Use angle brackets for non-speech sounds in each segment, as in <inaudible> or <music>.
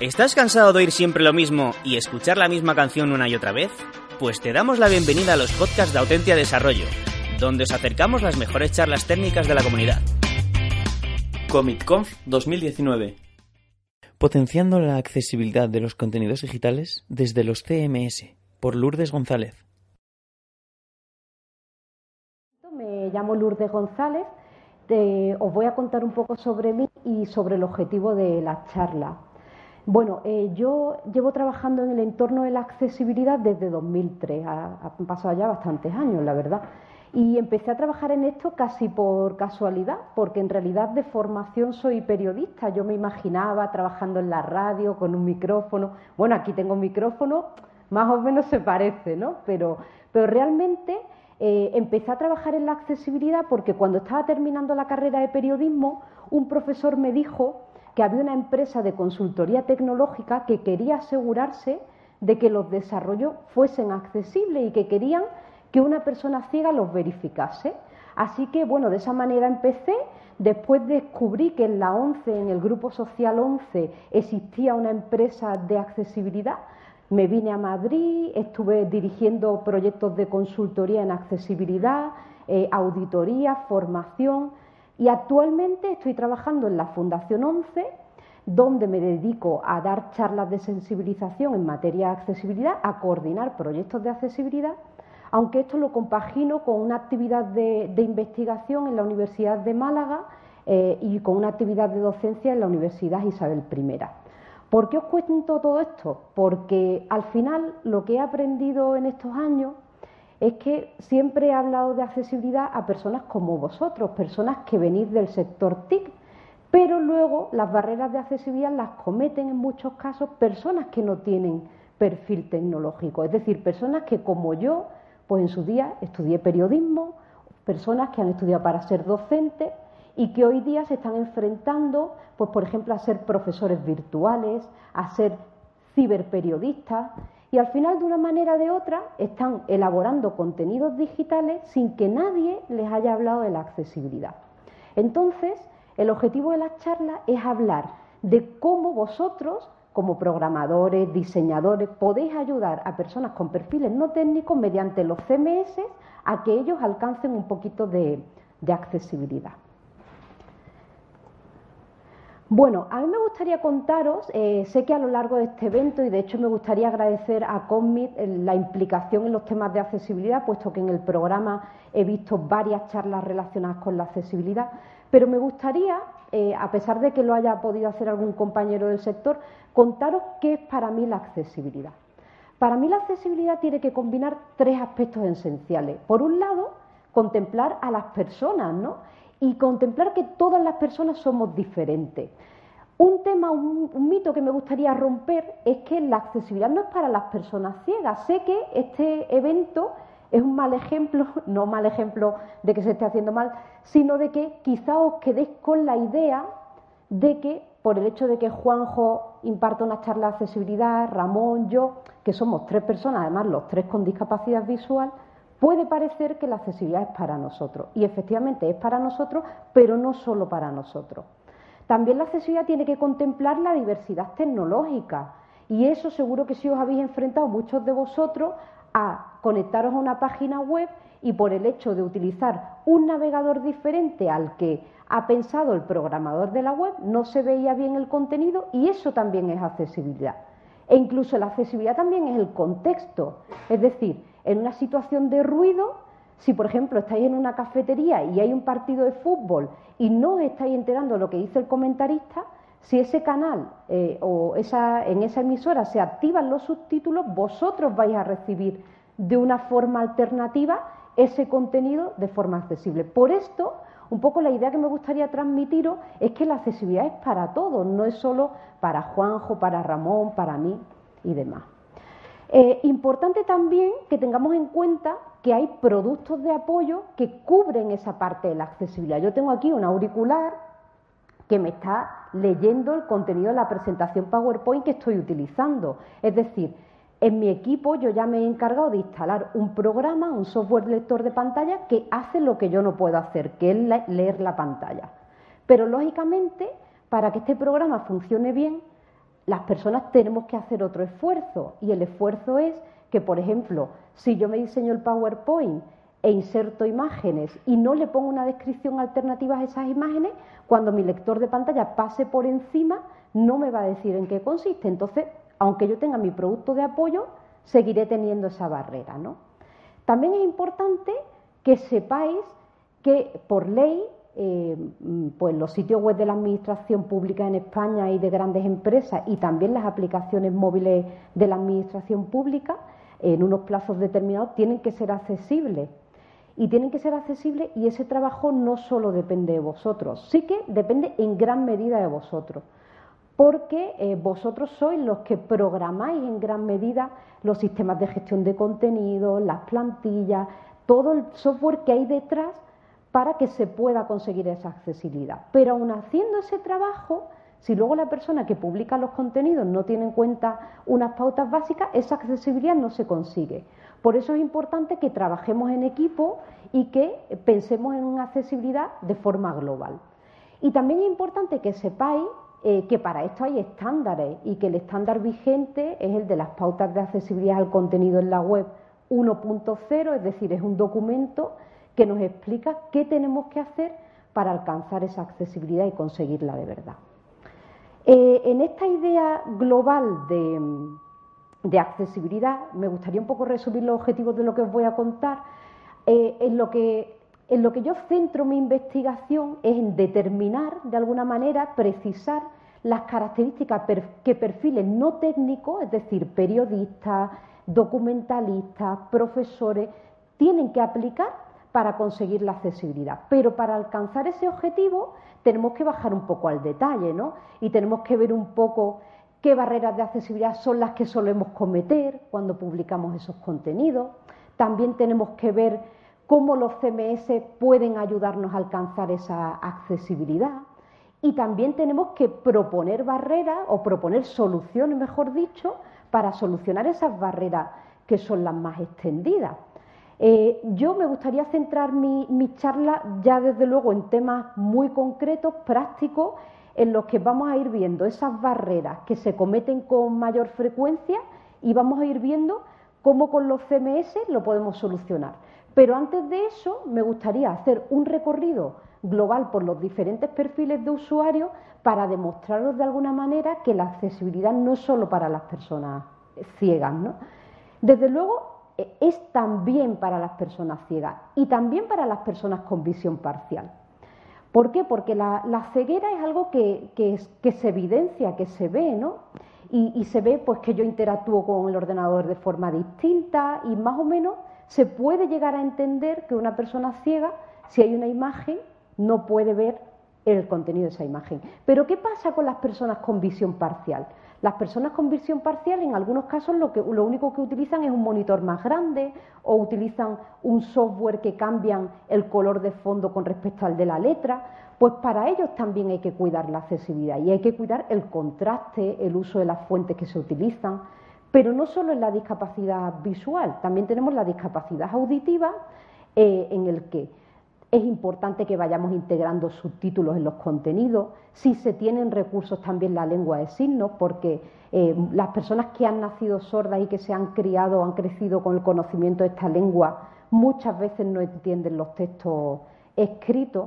¿Estás cansado de oír siempre lo mismo y escuchar la misma canción una y otra vez? Pues te damos la bienvenida a los podcasts de Autentia Desarrollo, donde os acercamos las mejores charlas técnicas de la comunidad. ComicConf 2019 Potenciando la accesibilidad de los contenidos digitales desde los CMS, por Lourdes González. Me llamo Lourdes González. Te- os voy a contar un poco sobre mí y sobre el objetivo de la charla. Bueno, eh, yo llevo trabajando en el entorno de la accesibilidad desde 2003. Ha- han pasado ya bastantes años, la verdad. Y empecé a trabajar en esto casi por casualidad, porque en realidad de formación soy periodista. Yo me imaginaba trabajando en la radio con un micrófono. Bueno, aquí tengo un micrófono, más o menos se parece, ¿no? Pero, pero realmente eh, empecé a trabajar en la accesibilidad porque cuando estaba terminando la carrera de periodismo, un profesor me dijo que había una empresa de consultoría tecnológica que quería asegurarse de que los desarrollos fuesen accesibles y que querían que una persona ciega los verificase. Así que, bueno, de esa manera empecé. Después descubrí que en la 11, en el grupo social 11, existía una empresa de accesibilidad. Me vine a Madrid, estuve dirigiendo proyectos de consultoría en accesibilidad, eh, auditoría, formación y actualmente estoy trabajando en la Fundación 11, donde me dedico a dar charlas de sensibilización en materia de accesibilidad, a coordinar proyectos de accesibilidad, aunque esto lo compagino con una actividad de, investigación en la Universidad de Málaga eh, y con una actividad de docencia en la Universidad Isabel I. ¿Por qué os cuento todo esto? Porque al final lo que he aprendido en estos años es que siempre he hablado de accesibilidad a personas como vosotros, personas que venís del sector TIC, pero luego las barreras de accesibilidad las cometen en muchos casos personas que no tienen perfil tecnológico, es decir, personas que como yo, pues en su día estudié periodismo, personas que han estudiado para ser docentes y que hoy día se están enfrentando, pues por ejemplo, a ser profesores virtuales, a ser ciberperiodistas y al final de una manera o de otra están elaborando contenidos digitales sin que nadie les haya hablado de la accesibilidad. Entonces, el objetivo de la charla es hablar de cómo vosotros, como programadores, diseñadores, podéis ayudar a personas con perfiles no técnicos mediante los CMS a que ellos alcancen un poquito de accesibilidad. Bueno, a mí me gustaría contaros, eh, sé que a lo largo de este evento, y de hecho me gustaría agradecer a Conmit eh, la implicación en los temas de accesibilidad, puesto que en el programa he visto varias charlas relacionadas con la accesibilidad, pero me gustaría, eh, a pesar de que lo haya podido hacer algún compañero del sector, contaros qué es para mí la accesibilidad. Para mí la accesibilidad tiene que combinar tres aspectos esenciales. Por un lado, contemplar a las personas, ¿no? Y contemplar que todas las personas somos diferentes. Un tema, un, mito que me gustaría romper es que la accesibilidad no es para las personas ciegas. Sé que este evento es un mal ejemplo, <laughs> no mal ejemplo de que se esté haciendo mal, sino de que quizá os quedéis con la idea de que por el hecho de que Juanjo imparta una charla de accesibilidad, Ramón, yo, que somos tres personas, además los tres con discapacidad visual, puede parecer que la accesibilidad es para nosotros. Y efectivamente es para nosotros, pero no solo para nosotros. También la accesibilidad tiene que contemplar la diversidad tecnológica. Y eso seguro que si os habéis enfrentado muchos de vosotros a conectaros a una página web y por el hecho de utilizar un navegador diferente al que ha pensado el programador de la web, no se veía bien el contenido y eso también es accesibilidad. E incluso la accesibilidad también es el contexto. Es decir, en una situación de ruido, si por ejemplo estáis en una cafetería y hay un partido de fútbol y no os estáis enterando lo que dice el comentarista, si ese canal eh, o esa, en esa emisora se activan los subtítulos, vosotros vais a recibir de una forma alternativa ese contenido de forma accesible. Por esto Un poco la idea que me gustaría transmitiros es que la accesibilidad es para todos, no es solo para Juanjo, para Ramón, para mí y demás. Eh, importante también que tengamos en cuenta que hay productos de apoyo que cubren esa parte de la accesibilidad. Yo tengo aquí un auricular que me está leyendo el contenido de la presentación PowerPoint que estoy utilizando. Es decir, en mi equipo yo ya me he encargado de instalar un programa, un software lector de pantalla que hace lo que yo no puedo hacer, que es leer la pantalla. Pero lógicamente, para que este programa funcione bien, las personas tenemos que hacer otro esfuerzo y el esfuerzo es que, por ejemplo, si yo me diseño el PowerPoint e inserto imágenes y no le pongo una descripción alternativa a esas imágenes, cuando mi lector de pantalla pase por encima, no me va a decir en qué consiste. Entonces, aunque yo tenga mi producto de apoyo, seguiré teniendo esa barrera. ¿no? También es importante que sepáis que por ley, eh, pues los sitios web de la Administración Pública en España y de grandes empresas y también las aplicaciones móviles de la Administración Pública, en unos plazos determinados, tienen que ser accesibles. Y tienen que ser accesibles y ese trabajo no solo depende de vosotros, sí que depende en gran medida de vosotros porque eh, vosotros sois los que programáis en gran medida los sistemas de gestión de contenido, las plantillas, todo el software que hay detrás para que se pueda conseguir esa accesibilidad. Pero aún haciendo ese trabajo, si luego la persona que publica los contenidos no tiene en cuenta unas pautas básicas, esa accesibilidad no se consigue. Por eso es importante que trabajemos en equipo y que pensemos en una accesibilidad de forma global. Y también es importante que sepáis eh, que para esto hay estándares y que el estándar vigente es el de las pautas de accesibilidad al contenido en la web 1.0, es decir, es un documento que nos explica qué tenemos que hacer para alcanzar esa accesibilidad y conseguirla de verdad. Eh, en esta idea global de, accesibilidad, me gustaría un poco resumir los objetivos de lo que os voy a contar. Eh, en lo que en lo que yo centro mi investigación es en determinar, de alguna manera, precisar las características que perfiles no técnicos, es decir, periodistas, documentalistas, profesores, tienen que aplicar para conseguir la accesibilidad. Pero para alcanzar ese objetivo tenemos que bajar un poco al detalle, ¿no? Y tenemos que ver un poco qué barreras de accesibilidad son las que solemos cometer cuando publicamos esos contenidos. También tenemos que ver cómo los CMS pueden ayudarnos a alcanzar esa accesibilidad. Y también tenemos que proponer barreras o proponer soluciones, mejor dicho, para solucionar esas barreras que son las más extendidas. Eh, yo me gustaría centrar mi, mi, charla ya desde luego en temas muy concretos, prácticos, en los que vamos a ir viendo esas barreras que se cometen con mayor frecuencia y vamos a ir viendo cómo con los CMS lo podemos solucionar. Pero antes de eso, me gustaría hacer un recorrido global por los diferentes perfiles de usuarios para demostraros de alguna manera que la accesibilidad no es solo para las personas ciegas. ¿no? Desde luego, es también para las personas ciegas y también para las personas con visión parcial. ¿Por qué? Porque la, ceguera es algo que, se evidencia, que se ve, ¿no? Y, y, se ve pues que yo interactúo con el ordenador de forma distinta y más o menos se puede llegar a entender que una persona ciega, si hay una imagen, no puede ver el contenido de esa imagen. Pero ¿qué pasa con las personas con visión parcial? Las personas con visión parcial en algunos casos lo, que, lo único que utilizan es un monitor más grande o utilizan un software que cambian el color de fondo con respecto al de la letra. Pues para ellos también hay que cuidar la accesibilidad y hay que cuidar el contraste, el uso de las fuentes que se utilizan. Pero no solo en la discapacidad visual, también tenemos la discapacidad auditiva eh, en el que es importante que vayamos integrando subtítulos en los contenidos, si se tienen recursos también la lengua de signos, porque eh, las personas que han nacido sordas y que se han criado o han crecido con el conocimiento de esta lengua muchas veces no entienden los textos escritos.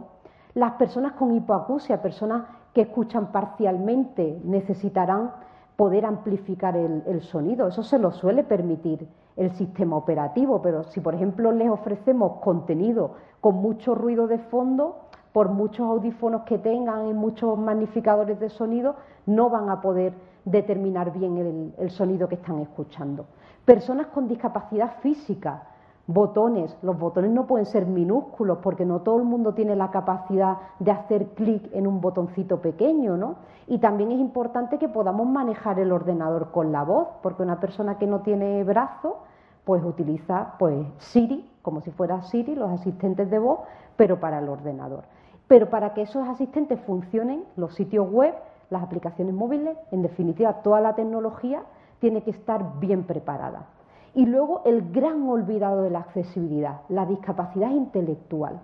Las personas con hipoacusia, personas que escuchan parcialmente, necesitarán poder amplificar el, sonido. Eso se lo suele permitir el sistema operativo, pero si por ejemplo les ofrecemos contenido con mucho ruido de fondo, por muchos audífonos que tengan y muchos magnificadores de sonido, no van a poder determinar bien el, sonido que están escuchando. Personas con discapacidad física, botones. Los botones no pueden ser minúsculos porque no todo el mundo tiene la capacidad de hacer clic en un botoncito pequeño, ¿no? Y también es importante que podamos manejar el ordenador con la voz, porque una persona que no tiene brazo, pues utiliza pues Siri, como si fuera Siri, los asistentes de voz, pero para el ordenador. Pero para que esos asistentes funcionen, los sitios web, las aplicaciones móviles, en definitiva, toda la tecnología tiene que estar bien preparada. Y luego el gran olvidado de la accesibilidad, la discapacidad intelectual.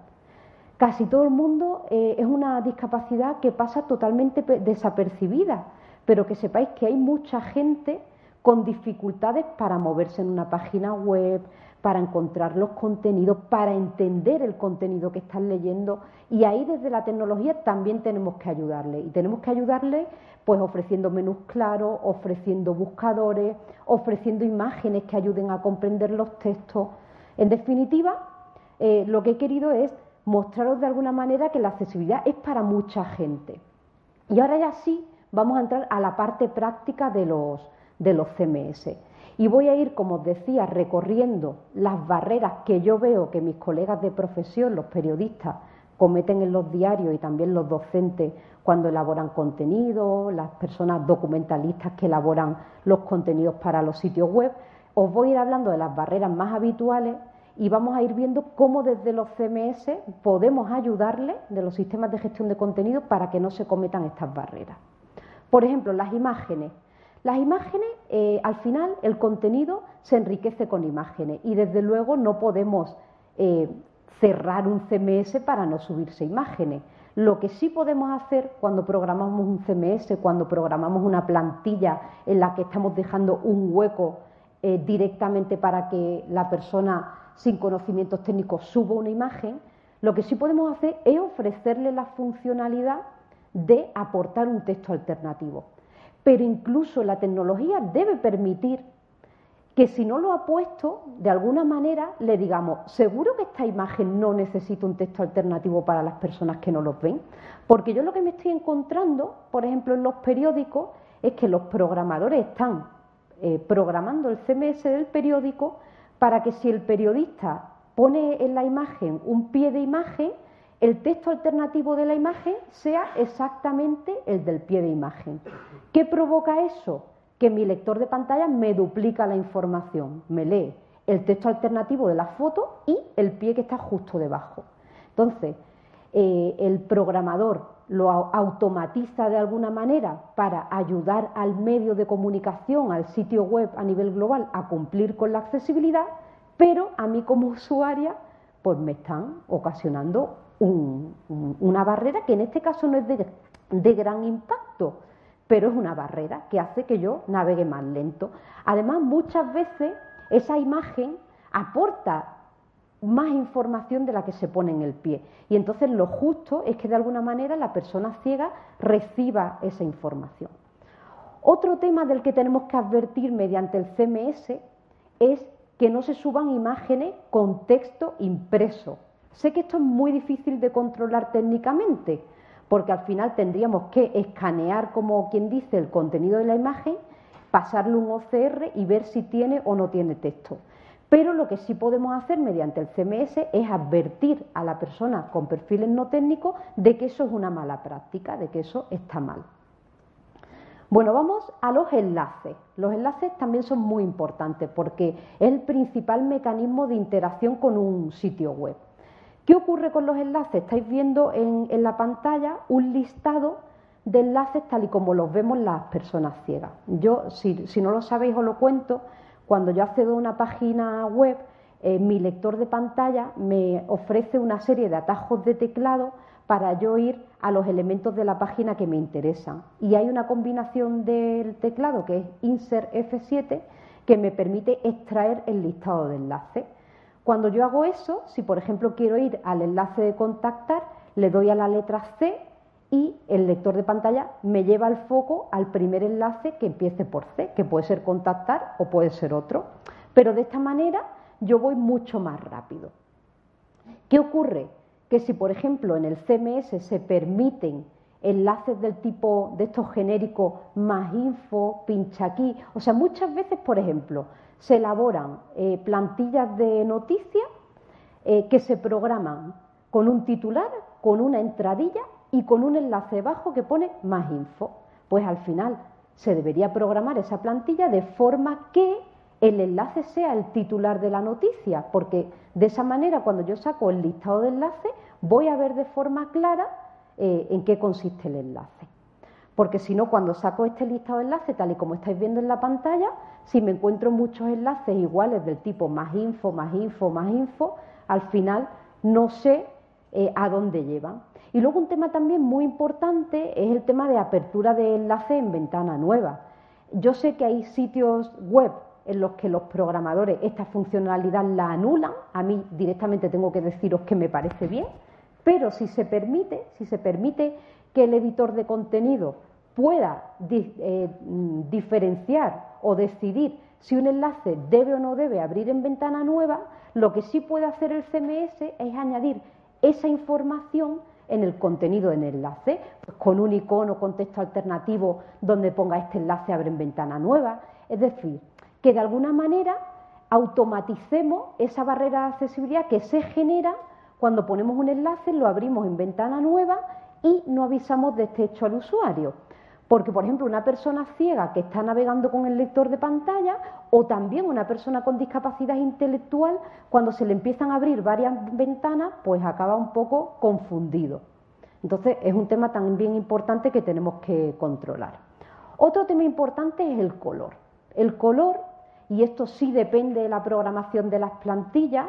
Casi todo el mundo eh, es una discapacidad que pasa totalmente desapercibida, pero que sepáis que hay mucha gente con dificultades para moverse en una página web, para encontrar los contenidos, para entender el contenido que están leyendo y ahí desde la tecnología también tenemos que ayudarle y tenemos que ayudarle pues ofreciendo menús claros, ofreciendo buscadores, ofreciendo imágenes que ayuden a comprender los textos. En definitiva, eh, lo que he querido es mostraros de alguna manera que la accesibilidad es para mucha gente. Y ahora ya sí vamos a entrar a la parte práctica de los, de los CMS. Y voy a ir, como os decía, recorriendo las barreras que yo veo que mis colegas de profesión, los periodistas, cometen en los diarios y también los docentes cuando elaboran contenido, las personas documentalistas que elaboran los contenidos para los sitios web. Os voy a ir hablando de las barreras más habituales y vamos a ir viendo cómo desde los CMS podemos ayudarles de los sistemas de gestión de contenido para que no se cometan estas barreras. Por ejemplo, las imágenes. Las imágenes, eh, al final, el contenido se enriquece con imágenes y desde luego no podemos eh, cerrar un CMS para no subirse imágenes. Lo que sí podemos hacer cuando programamos un CMS, cuando programamos una plantilla en la que estamos dejando un hueco eh, directamente para que la persona sin conocimientos técnicos suba una imagen, lo que sí podemos hacer es ofrecerle la funcionalidad de aportar un texto alternativo pero incluso la tecnología debe permitir que si no lo ha puesto, de alguna manera le digamos, seguro que esta imagen no necesita un texto alternativo para las personas que no los ven. Porque yo lo que me estoy encontrando, por ejemplo, en los periódicos, es que los programadores están eh, programando el CMS del periódico para que si el periodista pone en la imagen un pie de imagen, el texto alternativo de la imagen sea exactamente el del pie de imagen. ¿Qué provoca eso? Que mi lector de pantalla me duplica la información, me lee el texto alternativo de la foto y el pie que está justo debajo. Entonces, eh, el programador lo automatiza de alguna manera para ayudar al medio de comunicación, al sitio web a nivel global a cumplir con la accesibilidad, pero a mí como <laughs> usuaria pues me están ocasionando una barrera que en este caso no es de, gran impacto, pero es una barrera que hace que yo navegue más lento. Además, muchas veces esa imagen aporta más información de la que se pone en el pie. Y entonces lo justo es que de alguna manera la persona ciega reciba esa información. Otro tema del que tenemos que advertir mediante el CMS es que no se suban imágenes con texto impreso. Sé que esto es muy difícil de controlar técnicamente, porque al final tendríamos que escanear, como quien dice, el contenido de la imagen, pasarle un OCR y ver si tiene o no tiene texto. Pero lo que sí podemos hacer mediante el CMS es advertir a la persona con perfiles no técnicos de que eso es una mala práctica, de que eso está mal. Bueno, vamos a los enlaces. Los enlaces también son muy importantes porque es el principal mecanismo de interacción con un sitio web. ¿Qué ocurre con los enlaces? Estáis viendo en, la pantalla un listado de enlaces tal y como los vemos las personas ciegas. Yo, si, no lo sabéis, os lo cuento. Cuando yo accedo a una página web, eh, mi lector de pantalla me ofrece una serie de atajos de teclado para yo ir a los elementos de la página que me interesan. Y hay una combinación del teclado que es Insert F7 que me permite extraer el listado de enlaces. Cuando yo hago eso, si por ejemplo quiero ir al enlace de contactar, le doy a la letra C y el lector de pantalla me lleva el foco al primer enlace que empiece por C, que puede ser contactar o puede ser otro. Pero de esta manera yo voy mucho más rápido. ¿Qué ocurre? Que si por ejemplo en el CMS se permiten enlaces del tipo de estos genéricos más info, pincha aquí. O sea, muchas veces, por ejemplo, se elaboran eh, plantillas de noticias eh, que se programan con un titular, con una entradilla y con un enlace bajo que pone más info. Pues al final se debería programar esa plantilla de forma que el enlace sea el titular de la noticia, porque de esa manera cuando yo saco el listado de enlaces voy a ver de forma clara eh, en qué consiste el enlace. Porque si no, cuando saco este listado de enlaces, tal y como estáis viendo en la pantalla, si me encuentro muchos enlaces iguales del tipo más info, más info, más info, al final no sé eh, a dónde llevan. Y luego un tema también muy importante es el tema de apertura de enlace en ventana nueva. Yo sé que hay sitios web en los que los programadores esta funcionalidad la anulan, a mí directamente tengo que deciros que me parece bien, pero si se permite, si se permite que el editor de contenido pueda eh, diferenciar o decidir si un enlace debe o no debe abrir en ventana nueva, lo que sí puede hacer el CMS es añadir esa información en el contenido en enlace, pues con un icono con texto alternativo donde ponga este enlace abre en ventana nueva. Es decir, que de alguna manera automaticemos esa barrera de accesibilidad que se genera cuando ponemos un enlace, lo abrimos en ventana nueva y no avisamos de este hecho al usuario. Porque, por ejemplo, una persona ciega que está navegando con el lector de pantalla o también una persona con discapacidad intelectual, cuando se le empiezan a abrir varias ventanas, pues acaba un poco confundido. Entonces, es un tema también importante que tenemos que controlar. Otro tema importante es el color. El color, y esto sí depende de la programación de las plantillas,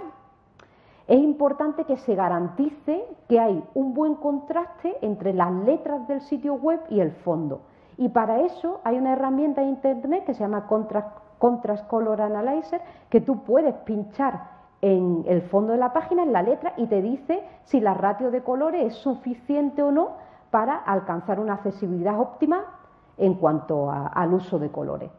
es importante que se garantice que hay un buen contraste entre las letras del sitio web y el fondo. Y para eso hay una herramienta de Internet que se llama Contrast, Color Analyzer, que tú puedes pinchar en el fondo de la página, en la letra, y te dice si la ratio de colores es suficiente o no para alcanzar una accesibilidad óptima en cuanto al uso de colores.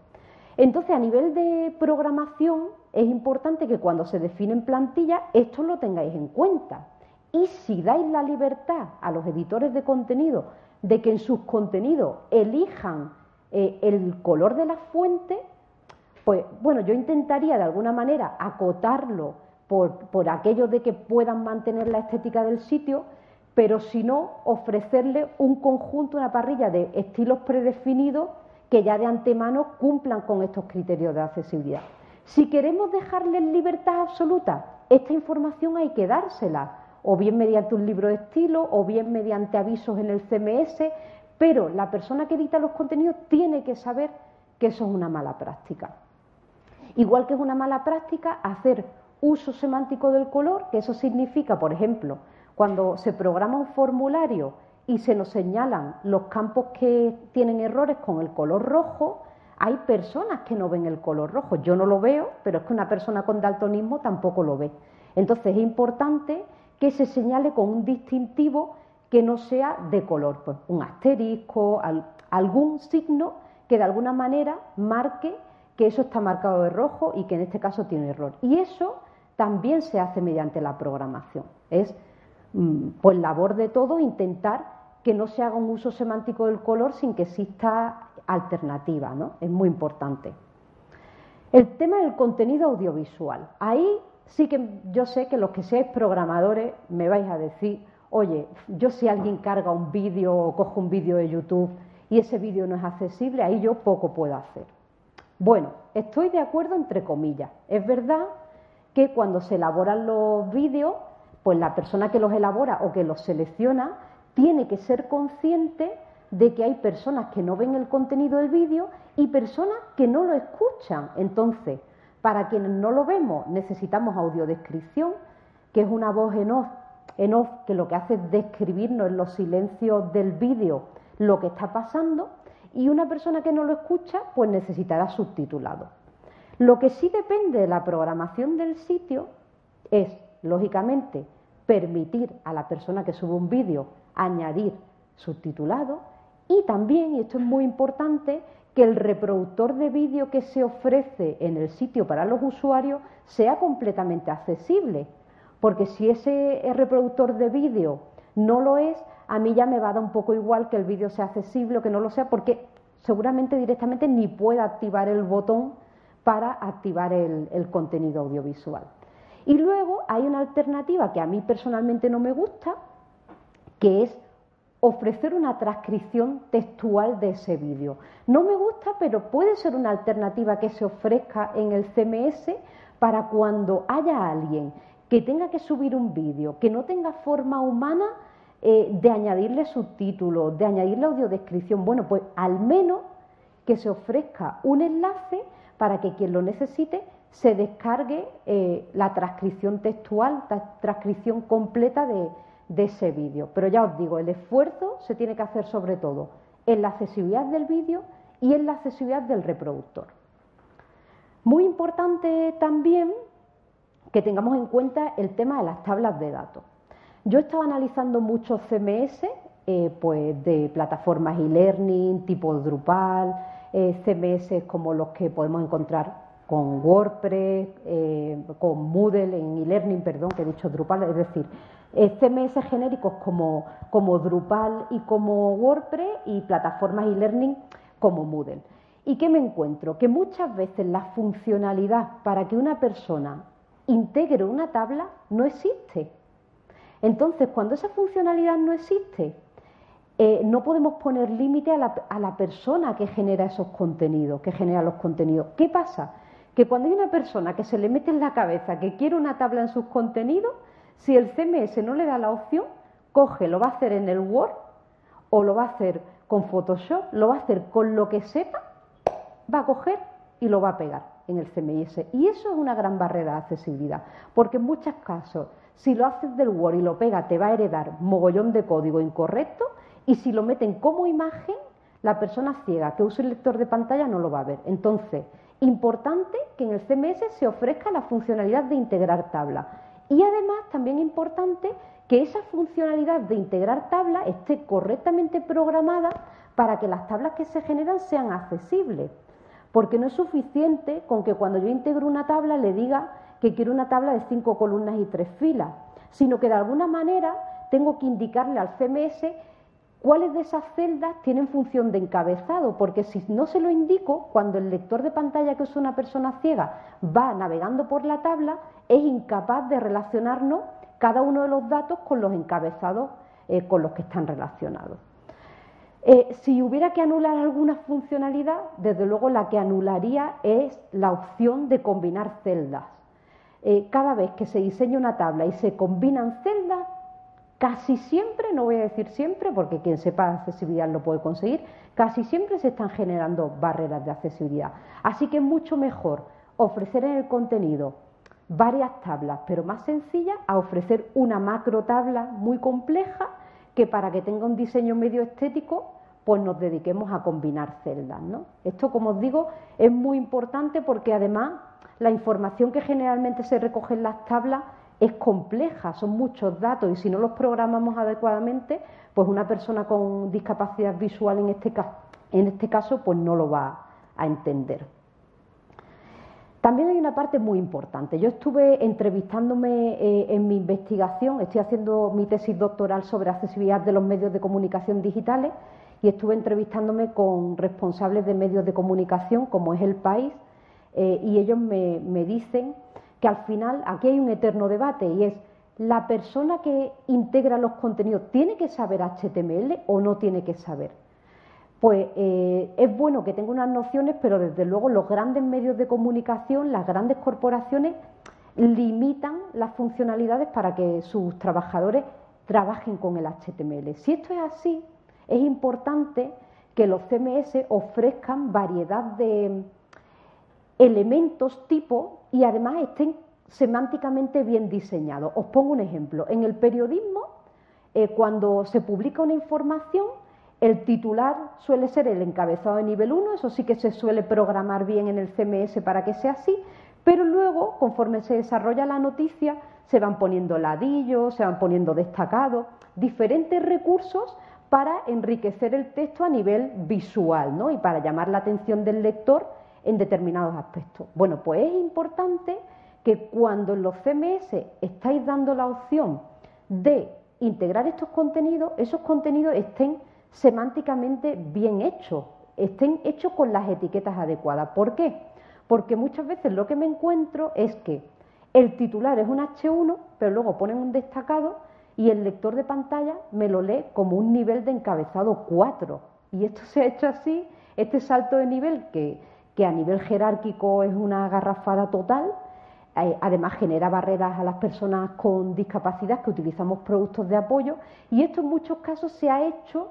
Entonces, a nivel de programación, es importante que cuando se definen plantillas, esto lo tengáis en cuenta. Y si dais la libertad a los editores de contenido de que en sus contenidos elijan eh, el color de la fuente, pues bueno, yo intentaría de alguna manera acotarlo por, por aquello de que puedan mantener la estética del sitio, pero si no, ofrecerle un conjunto, una parrilla de estilos predefinidos que ya de antemano cumplan con estos criterios de accesibilidad. Si queremos dejarles libertad absoluta, esta información hay que dársela, o bien mediante un libro de estilo, o bien mediante avisos en el CMS, pero la persona que edita los contenidos tiene que saber que eso es una mala práctica. Igual que es una mala práctica hacer uso semántico del color, que eso significa, por ejemplo, cuando se programa un formulario y se nos señalan los campos que tienen errores con el color rojo, hay personas que no ven el color rojo. Yo no lo veo, pero es que una persona con daltonismo tampoco lo ve. Entonces es importante que se señale con un distintivo que no sea de color, pues un asterisco, algún signo que de alguna manera marque que eso está marcado de rojo y que en este caso tiene error. Y eso también se hace mediante la programación. Es mm, pues labor de todo intentar que no se haga un uso semántico del color sin que exista alternativa, ¿no? Es muy importante. El tema del contenido audiovisual. Ahí sí que yo sé que los que seáis programadores me vais a decir, oye, yo si alguien carga un vídeo o coge un vídeo de YouTube y ese vídeo no es accesible, ahí yo poco puedo hacer. Bueno, estoy de acuerdo entre comillas. Es verdad que cuando se elaboran los vídeos, pues la persona que los elabora o que los selecciona tiene que ser consciente de que hay personas que no ven el contenido del vídeo y personas que no lo escuchan. Entonces, para quienes no lo vemos, necesitamos audiodescripción, que es una voz en off, que lo que hace es describirnos en los silencios del vídeo lo que está pasando, y una persona que no lo escucha, pues necesitará subtitulado. Lo que sí depende de la programación del sitio es, lógicamente, permitir a la persona que sube un vídeo añadir subtitulado y también, y esto es muy importante, que el reproductor de vídeo que se ofrece en el sitio para los usuarios sea completamente accesible. Porque si ese reproductor de vídeo no lo es, a mí ya me va a dar un poco igual que el vídeo sea accesible o que no lo sea, porque seguramente directamente ni pueda activar el botón para activar el, contenido audiovisual. Y luego hay una alternativa que a mí personalmente no me gusta, que es ofrecer una transcripción textual de ese vídeo. No me gusta, pero puede ser una alternativa que se ofrezca en el CMS para cuando haya alguien que tenga que subir un vídeo, que no tenga forma humana eh, de añadirle subtítulos, de añadirle audiodescripción. Bueno, pues al menos que se ofrezca un enlace para que quien lo necesite se descargue eh, la transcripción textual, la transcripción completa de, de ese vídeo. Pero ya os digo, el esfuerzo se tiene que hacer sobre todo en la accesibilidad del vídeo y en la accesibilidad del reproductor. Muy importante también que tengamos en cuenta el tema de las tablas de datos. Yo he estado analizando muchos CMS eh, pues de plataformas e-learning tipo Drupal, eh, CMS como los que podemos encontrar con WordPress, eh, con Moodle en e-learning, perdón, que he dicho Drupal, es decir, CMS genéricos como, como Drupal y como WordPress y plataformas e-learning como Moodle. ¿Y qué me encuentro? Que muchas veces la funcionalidad para que una persona integre una tabla no existe. Entonces, cuando esa funcionalidad no existe, eh, no podemos poner límite a la, persona que genera esos contenidos, que genera los contenidos. ¿Qué pasa? Que cuando hay una persona que se le mete en la cabeza que quiere una tabla en sus contenidos, si el CMS no le da la opción, coge, lo va a hacer en el Word o lo va a hacer con Photoshop, lo va a hacer con lo que sepa, va a coger y lo va a pegar en el CMS. Y eso es una gran barrera de accesibilidad, porque en muchos casos, si lo haces del Word y lo pega, te va a heredar mogollón de código incorrecto, y si lo meten como imagen, la persona ciega que use el lector de pantalla no lo va a ver. Entonces, importante que en el CMS se ofrezca la funcionalidad de integrar tabla. Y además, también importante que esa funcionalidad de integrar tabla esté correctamente programada para que las tablas que se generan sean accesibles. Porque no es suficiente con que cuando yo integro una tabla le diga que quiero una tabla de cinco columnas y tres filas, sino que de alguna manera tengo que indicarle al CMS cuáles de esas celdas tienen función de encabezado, porque si no se lo indico, cuando el lector de pantalla que es una persona ciega va navegando por la tabla, es incapaz de relacionarnos cada uno de los datos con los encabezados eh, con los que están relacionados. Eh, si hubiera que anular alguna funcionalidad, desde luego la que anularía es la opción de combinar celdas. Eh, cada vez que se diseña una tabla y se combinan celdas, casi siempre, no voy a decir siempre, porque quien sepa accesibilidad lo puede conseguir, casi siempre se están generando barreras de accesibilidad. Así que es mucho mejor ofrecer en el contenido varias tablas, pero más sencillas, a ofrecer una macro tabla muy compleja que para que tenga un diseño medio estético, pues nos dediquemos a combinar celdas. ¿no? Esto, como os digo, es muy importante porque además la información que generalmente se recoge en las tablas es compleja, son muchos datos y si no los programamos adecuadamente, pues una persona con discapacidad visual en este, en este caso pues no lo va a entender. También hay una parte muy importante. Yo estuve entrevistándome eh, en mi investigación, estoy haciendo mi tesis doctoral sobre accesibilidad de los medios de comunicación digitales y estuve entrevistándome con responsables de medios de comunicación, como es el país, eh, y ellos me, me dicen que al final aquí hay un eterno debate y es la persona que integra los contenidos tiene que saber HTML o no tiene que saber pues eh, es bueno que tenga unas nociones, pero desde luego los grandes medios de comunicación, las grandes corporaciones, limitan las funcionalidades para que sus trabajadores trabajen con el HTML. Si esto es así, es importante que los CMS ofrezcan variedad de elementos tipo y además estén semánticamente bien diseñados. Os pongo un ejemplo. En el periodismo, eh, cuando se publica una información, el titular suele ser el encabezado de nivel 1, eso sí que se suele programar bien en el CMS para que sea así, pero luego, conforme se desarrolla la noticia, se van poniendo ladillos, se van poniendo destacados, diferentes recursos para enriquecer el texto a nivel visual ¿no? y para llamar la atención del lector en determinados aspectos. Bueno, pues es importante que cuando en los CMS estáis dando la opción de integrar estos contenidos, esos contenidos estén semánticamente bien hechos, estén hechos con las etiquetas adecuadas. ¿Por qué? Porque muchas veces lo que me encuentro es que el titular es un H1, pero luego ponen un destacado y el lector de pantalla me lo lee como un nivel de encabezado 4. Y esto se ha hecho así, este salto de nivel que, que a nivel jerárquico es una garrafada total, eh, además genera barreras a las personas con discapacidad que utilizamos productos de apoyo y esto en muchos casos se ha hecho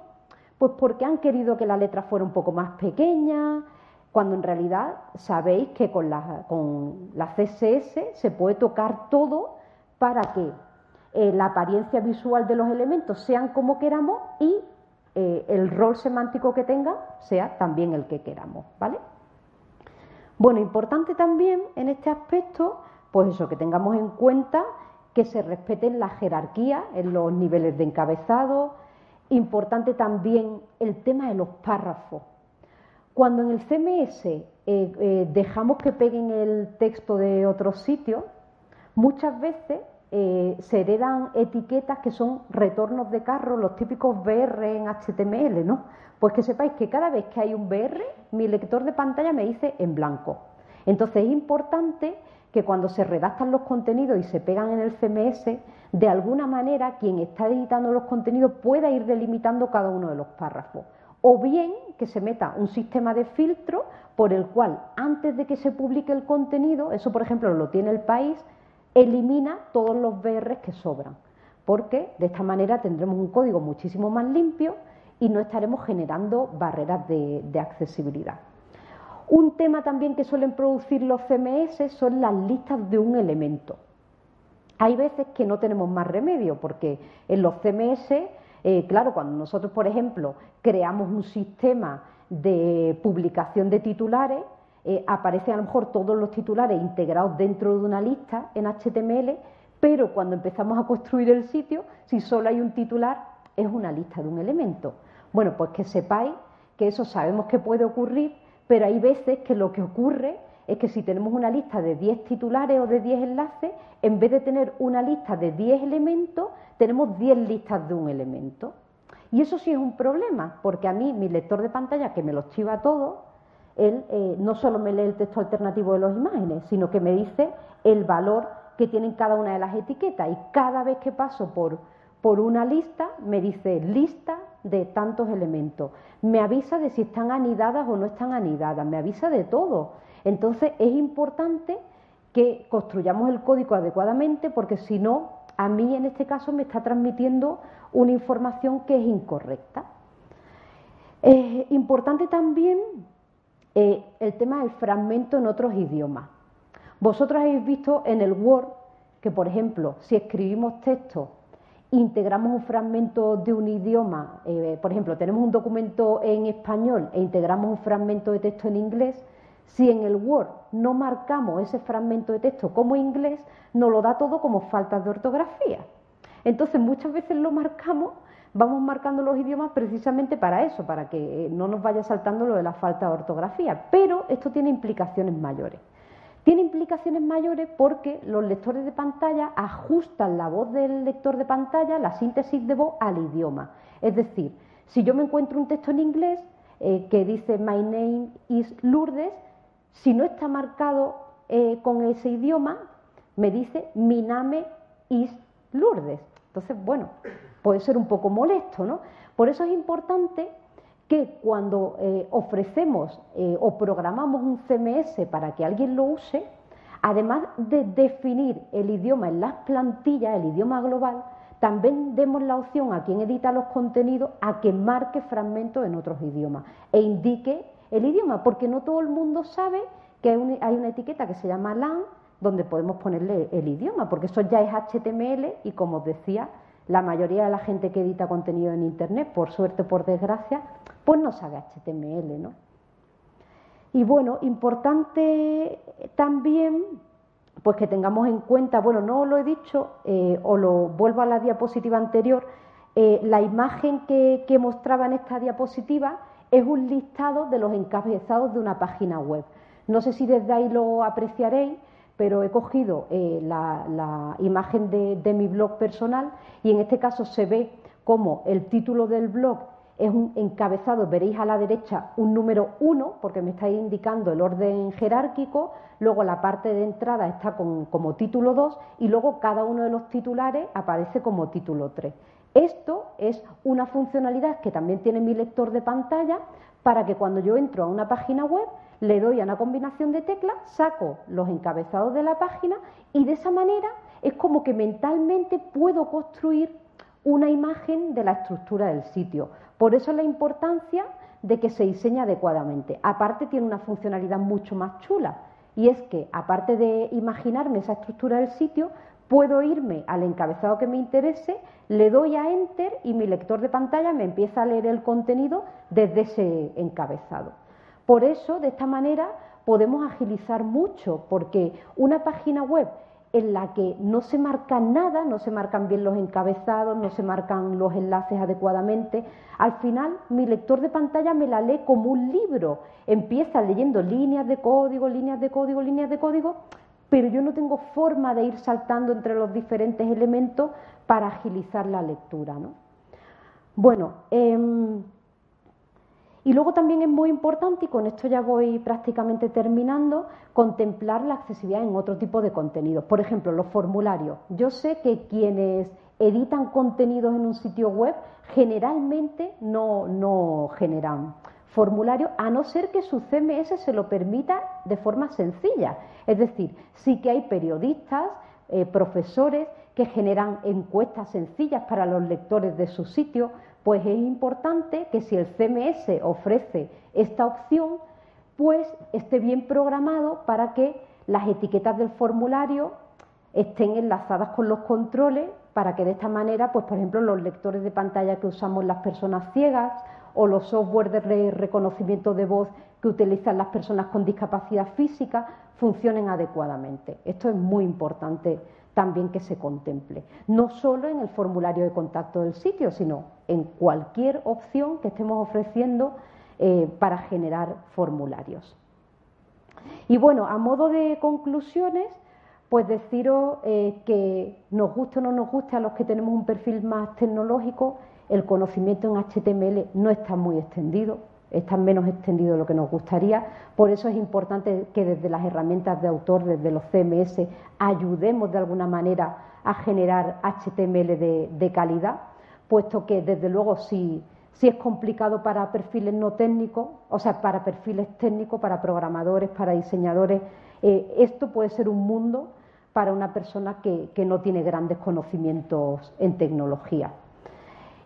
pues porque han querido que la letra fuera un poco más pequeña, cuando en realidad sabéis que con la, con la CSS se puede tocar todo para que eh, la apariencia visual de los elementos sean como queramos y eh, el rol semántico que tenga sea también el que queramos, ¿vale? Bueno, importante también en este aspecto, pues eso, que tengamos en cuenta que se respeten las jerarquías en los niveles de encabezado, Importante también el tema de los párrafos. Cuando en el CMS eh, eh, dejamos que peguen el texto de otros sitios, muchas veces eh, se heredan etiquetas que son retornos de carro, los típicos BR en HTML, ¿no? Pues que sepáis que cada vez que hay un BR, mi lector de pantalla me dice en blanco. Entonces es importante que cuando se redactan los contenidos y se pegan en el CMS, de alguna manera quien está editando los contenidos pueda ir delimitando cada uno de los párrafos. O bien que se meta un sistema de filtro por el cual antes de que se publique el contenido, eso por ejemplo lo tiene el país, elimina todos los BRs que sobran. Porque de esta manera tendremos un código muchísimo más limpio y no estaremos generando barreras de, de accesibilidad. Un tema también que suelen producir los CMS son las listas de un elemento. Hay veces que no tenemos más remedio porque en los CMS, eh, claro, cuando nosotros, por ejemplo, creamos un sistema de publicación de titulares, eh, aparecen a lo mejor todos los titulares integrados dentro de una lista en HTML, pero cuando empezamos a construir el sitio, si solo hay un titular, es una lista de un elemento. Bueno, pues que sepáis que eso sabemos que puede ocurrir pero hay veces que lo que ocurre es que si tenemos una lista de 10 titulares o de 10 enlaces, en vez de tener una lista de 10 elementos, tenemos 10 listas de un elemento. Y eso sí es un problema, porque a mí mi lector de pantalla, que me los chiva todo, él eh, no solo me lee el texto alternativo de las imágenes, sino que me dice el valor que tienen cada una de las etiquetas. Y cada vez que paso por, por una lista, me dice lista de tantos elementos. Me avisa de si están anidadas o no están anidadas, me avisa de todo. Entonces es importante que construyamos el código adecuadamente porque si no, a mí en este caso me está transmitiendo una información que es incorrecta. Es importante también eh, el tema del fragmento en otros idiomas. Vosotros habéis visto en el Word que, por ejemplo, si escribimos texto integramos un fragmento de un idioma, eh, por ejemplo, tenemos un documento en español e integramos un fragmento de texto en inglés, si en el Word no marcamos ese fragmento de texto como inglés, nos lo da todo como faltas de ortografía. Entonces, muchas veces lo marcamos, vamos marcando los idiomas precisamente para eso, para que no nos vaya saltando lo de la falta de ortografía. Pero esto tiene implicaciones mayores. Tiene implicaciones mayores porque los lectores de pantalla ajustan la voz del lector de pantalla, la síntesis de voz, al idioma. Es decir, si yo me encuentro un texto en inglés eh, que dice My name is Lourdes, si no está marcado eh, con ese idioma, me dice Mi name is Lourdes. Entonces, bueno, puede ser un poco molesto, ¿no? Por eso es importante que cuando eh, ofrecemos eh, o programamos un CMS para que alguien lo use, además de definir el idioma en las plantillas, el idioma global, también demos la opción a quien edita los contenidos a que marque fragmentos en otros idiomas e indique el idioma, porque no todo el mundo sabe que hay, hay una etiqueta que se llama LAN donde podemos ponerle el idioma, porque eso ya es HTML y como os decía, la mayoría de la gente que edita contenido en Internet, por suerte o por desgracia, pues no sabe HTML, ¿no? Y bueno, importante también pues que tengamos en cuenta, bueno, no lo he dicho, eh, o lo vuelvo a la diapositiva anterior, eh, la imagen que, que mostraba en esta diapositiva es un listado de los encabezados de una página web. No sé si desde ahí lo apreciaréis, pero he cogido eh, la, imagen de, mi blog personal y en este caso se ve como el título del blog es un encabezado, veréis a la derecha un número 1, porque me está indicando el orden jerárquico, luego la parte de entrada está como título 2 y luego cada uno de los titulares aparece como título 3. Esto es una funcionalidad que también tiene mi lector de pantalla para que cuando yo entro a una página web le doy a una combinación de teclas, saco los encabezados de la página y de esa manera es como que mentalmente puedo construir una imagen de la estructura del sitio. Por eso la importancia de que se diseñe adecuadamente. Aparte tiene una funcionalidad mucho más chula y es que aparte de imaginarme esa estructura del sitio, puedo irme al encabezado que me interese, le doy a Enter y mi lector de pantalla me empieza a leer el contenido desde ese encabezado. Por eso, de esta manera, podemos agilizar mucho, porque una página web en la que no se marca nada, no se marcan bien los encabezados, no se marcan los enlaces adecuadamente, al final mi lector de pantalla me la lee como un libro. Empieza leyendo líneas de código, líneas de código, líneas de código, pero yo no tengo forma de ir saltando entre los diferentes elementos para agilizar la lectura. ¿no? Bueno, em, y luego también es muy importante, y con esto ya voy prácticamente terminando, contemplar la accesibilidad en otro tipo de contenidos. Por ejemplo, los formularios. Yo sé que quienes editan contenidos en un sitio web generalmente no, no generan formularios, a no ser que su CMS se lo permita de forma sencilla. Es decir, sí que hay periodistas, eh, profesores que generan encuestas sencillas para los lectores de su sitio, pues es importante que si el CMS ofrece esta opción, pues esté bien programado para que las etiquetas del formulario estén enlazadas con los controles para que de esta manera, pues por ejemplo, los lectores de pantalla que usamos las personas ciegas o los software de reconocimiento de voz que utilizan las personas con discapacidad física funcionen adecuadamente. Esto es muy importante también que se contemple, no solo en el formulario de contacto del sitio, sino en cualquier opción que estemos ofreciendo eh, para generar formularios. Y bueno, a modo de conclusiones, pues deciros eh, que nos guste o no nos guste a los que tenemos un perfil más tecnológico, el conocimiento en HTML no está muy extendido, está menos extendido de lo que nos gustaría. Por eso es importante que desde las herramientas de autor, desde los CMS, ayudemos de alguna manera a generar HTML de, calidad, puesto que desde luego si, es complicado para perfiles no técnicos, o sea, para perfiles técnicos, para programadores, para diseñadores, eh, esto puede ser un mundo para una persona que no tiene grandes conocimientos en tecnología.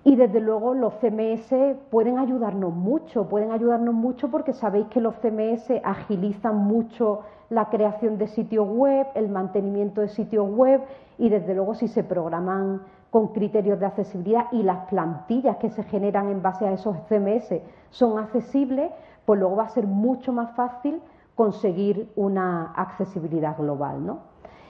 Y desde luego los CMS pueden ayudarnos mucho, pueden ayudarnos mucho porque sabéis que los CMS agilizan mucho la creación de sitios web, el mantenimiento de sitios web y desde luego si se programan con criterios de accesibilidad y las plantillas que se generan en base a esos CMS son accesibles, pues luego va a ser mucho más fácil conseguir una accesibilidad global. ¿no?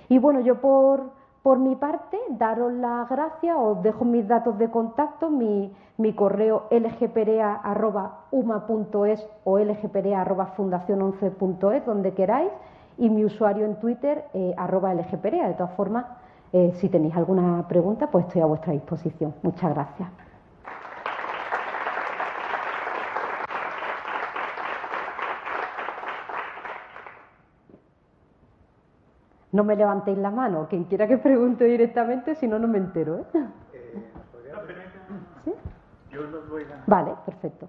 Y bueno, yo por, por mi parte, daros las gracias, os dejo mis datos de contacto, mi, correo lgperea.uma.es o lgperea.fundacion11.es, donde queráis, y mi usuario en Twitter, eh, arroba lgperea. De todas formas, eh, si tenéis alguna pregunta, pues estoy a vuestra disposición. Muchas gracias. No me levantéis la mano, quien quiera que pregunte directamente, si no, no me entero. ¿eh? eh ¿Sí? Yo los voy a... Vale, perfecto.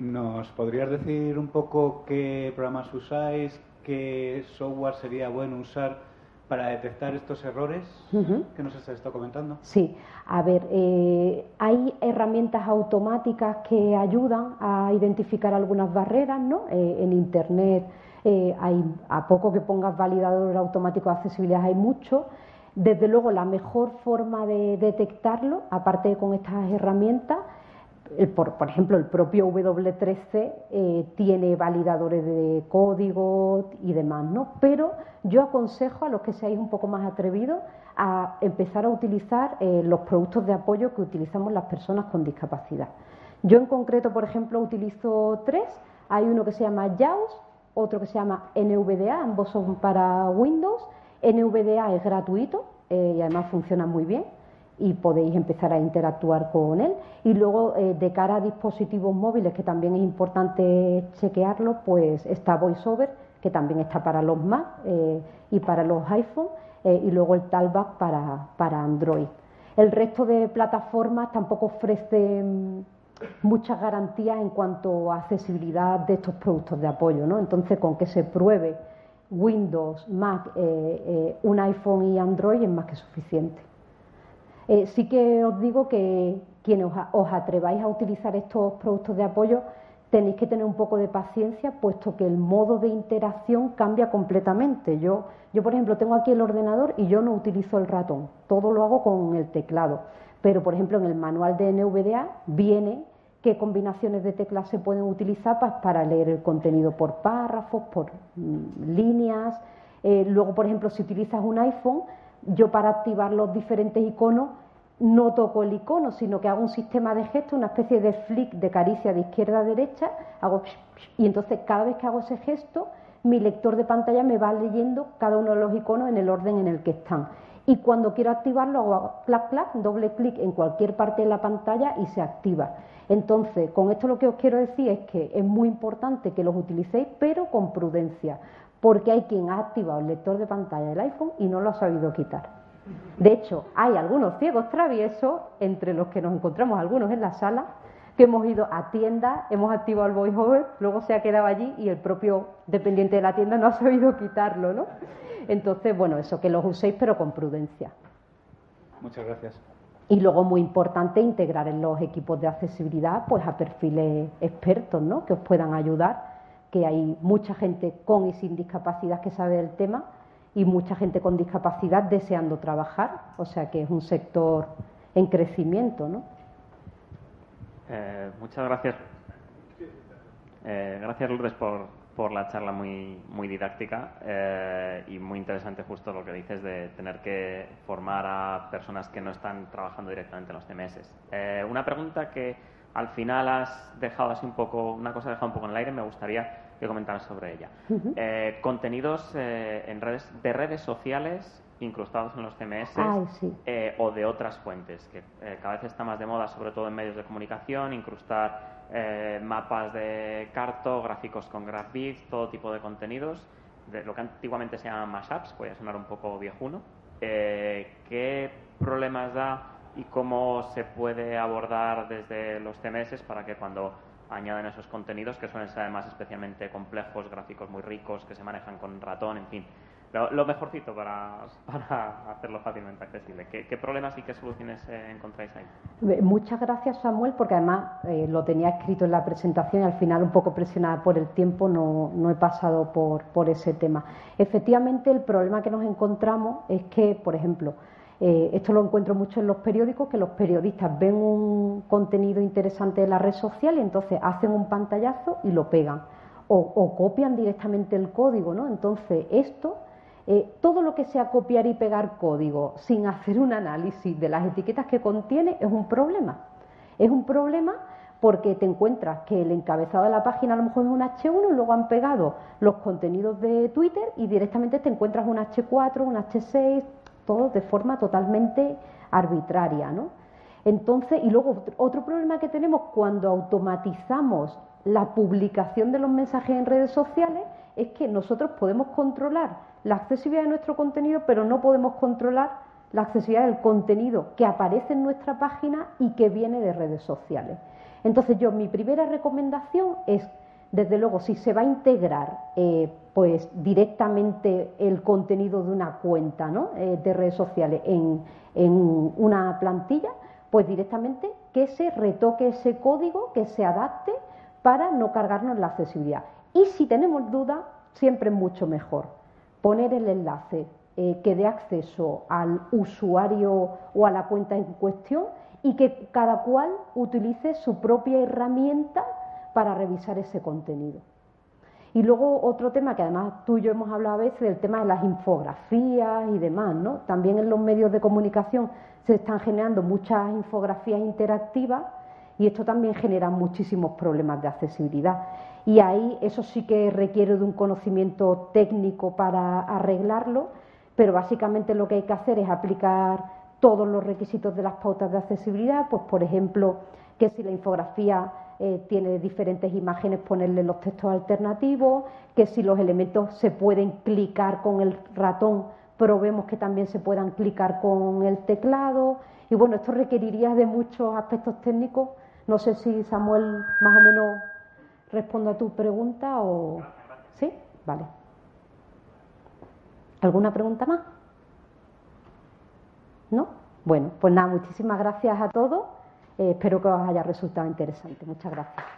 ¿Nos podrías decir un poco qué programas usáis, qué software sería bueno usar para detectar estos errores que nos has estado comentando? Sí, a ver, eh, hay herramientas automáticas que ayudan a identificar algunas barreras, ¿no? Eh, en Internet eh, hay, a poco que pongas validador automático de accesibilidad hay mucho. Desde luego, la mejor forma de detectarlo, aparte de con estas herramientas, por, ejemplo, el propio W3C eh, tiene validadores de código y demás, ¿no? Pero yo aconsejo a los que seáis un poco más atrevidos a empezar a utilizar eh, los productos de apoyo que utilizamos las personas con discapacidad. Yo en concreto, por ejemplo, utilizo tres. Hay uno que se llama JAWS, otro que se llama NVDA, ambos son para Windows. NVDA es gratuito eh, y además funciona muy bien y podéis empezar a interactuar con él. Y luego, eh, de cara a dispositivos móviles, que también es importante chequearlo, pues está VoiceOver, que también está para los Mac eh, y para los iPhone, eh, y luego el Talkback para, para Android. El resto de plataformas tampoco ofrecen muchas garantías en cuanto a accesibilidad de estos productos de apoyo, ¿no? Entonces, con que se pruebe Windows, Mac, un iPhone y Android es más que suficiente. Eh, sí que os digo que quienes os, atreváis a utilizar estos productos de apoyo tenéis que tener un poco de paciencia, puesto que el modo de interacción cambia completamente. Yo, yo, por ejemplo, tengo aquí el ordenador y yo no utilizo el ratón, todo lo hago con el teclado. Pero, por ejemplo, en el manual de NVDA viene qué combinaciones de teclas se pueden utilizar para leer el contenido por párrafos, por mm, líneas. Eh, luego, por ejemplo, si utilizas un iPhone, yo para activar los diferentes iconos no toco el icono, sino que hago un sistema de gestos, una especie de flick de caricia de izquierda a derecha, hago y entonces cada vez que hago ese gesto, mi lector de pantalla me va leyendo cada uno de los iconos en el orden en el que están. Y cuando quiero activarlo, hago clac, clac, doble clic en cualquier parte de la pantalla y se activa. Entonces, con esto lo que os quiero decir es que es muy importante que los utilicéis, pero con prudencia, porque hay quien ha activado el lector de pantalla del iPhone y no lo ha sabido quitar. De hecho, hay algunos ciegos traviesos, entre los que nos encontramos algunos en la sala, que hemos ido a tiendas, hemos activado el voiceover, luego se ha quedado allí y el propio dependiente de la tienda no ha sabido quitarlo, ¿no? Entonces, bueno, eso, que los uséis pero con prudencia. Muchas gracias. Y luego, muy importante, integrar en los equipos de accesibilidad pues a perfiles expertos, ¿no? Que os puedan ayudar que hay mucha gente con y sin discapacidad que sabe del tema y mucha gente con discapacidad deseando trabajar, o sea que es un sector en crecimiento, ¿no? Eh, muchas gracias. Eh, gracias Lourdes por, por, la charla muy, muy didáctica eh, y muy interesante justo lo que dices de tener que formar a personas que no están trabajando directamente en los CMS. una pregunta que al final has dejado así un poco, una cosa dejado un poco en el aire, me gustaría que comentaras sobre ella. Eh, contenidos eh, en redes, de redes sociales incrustados en los CMS eh, o de otras fuentes, que cada vez está más de moda, sobre todo en medios de comunicación, incrustar mapas de carto, gráficos con GraphViz, todo tipo de contenidos, de lo que antiguamente se llaman mashups, voy a sonar un poco viejuno. ¿Qué problemas da y cómo se puede abordar desde los CMS para que cuando añaden esos contenidos, que suelen ser además especialmente complejos, gráficos muy ricos, que se manejan con ratón, en fin, lo, mejorcito para, <laughs> para, hacerlo fácilmente accesible. ¿Qué, problemas y qué soluciones eh, encontráis ahí? Muchas gracias, Samuel, porque además eh, lo tenía escrito en la presentación y al final, un poco presionada por el tiempo, no, no he pasado por, por ese tema. Efectivamente, el problema que nos encontramos es que, por ejemplo, eh, esto lo encuentro mucho en los periódicos, que los periodistas ven un contenido interesante de la red social y entonces hacen un pantallazo y lo pegan. O, copian directamente el código, ¿no? Entonces, esto, eh, todo lo que sea copiar y pegar código sin hacer un análisis de las etiquetas que contiene es un problema. Es un problema porque te encuentras que el encabezado de la página a lo mejor es un H1 y luego han pegado los contenidos de Twitter y directamente te encuentras un H4, un H6, todo de forma totalmente arbitraria, ¿no? Entonces, y luego otro problema que tenemos cuando automatizamos la publicación de los mensajes en redes sociales es que nosotros podemos controlar la accesibilidad de nuestro contenido, pero no podemos controlar la accesibilidad del contenido que aparece en nuestra página y que viene de redes sociales. Entonces, yo mi primera recomendación es desde luego, si se va a integrar eh, pues directamente el contenido de una cuenta eh, de redes sociales en, una plantilla, pues directamente que se retoque ese código, que se adapte para no cargarnos la accesibilidad. Y si tenemos duda, siempre es mucho mejor poner el enlace eh, que dé acceso al usuario o a la cuenta en cuestión y que cada cual utilice su propia herramienta para revisar ese contenido. Y luego otro tema que además tú y yo hemos hablado a veces, del tema de las infografías y demás, ¿no? También en los medios de comunicación se están generando muchas infografías interactivas y esto también genera muchísimos problemas de accesibilidad. Y ahí eso sí que requiere de un conocimiento técnico para arreglarlo, pero básicamente lo que hay que hacer es aplicar todos los requisitos de las pautas de accesibilidad, pues por ejemplo, que si la infografía eh, tiene diferentes imágenes, ponerle los textos alternativos, que si los elementos se pueden clicar con el ratón, probemos que también se puedan clicar con el teclado. Y bueno, esto requeriría de muchos aspectos técnicos. No sé si Samuel más o menos responde a tu pregunta o... ¿Sí? Vale. ¿Alguna pregunta más? ¿No? Bueno, pues nada, muchísimas gracias a todos. Eh, espero que os haya resultado interesante. Muchas gracias.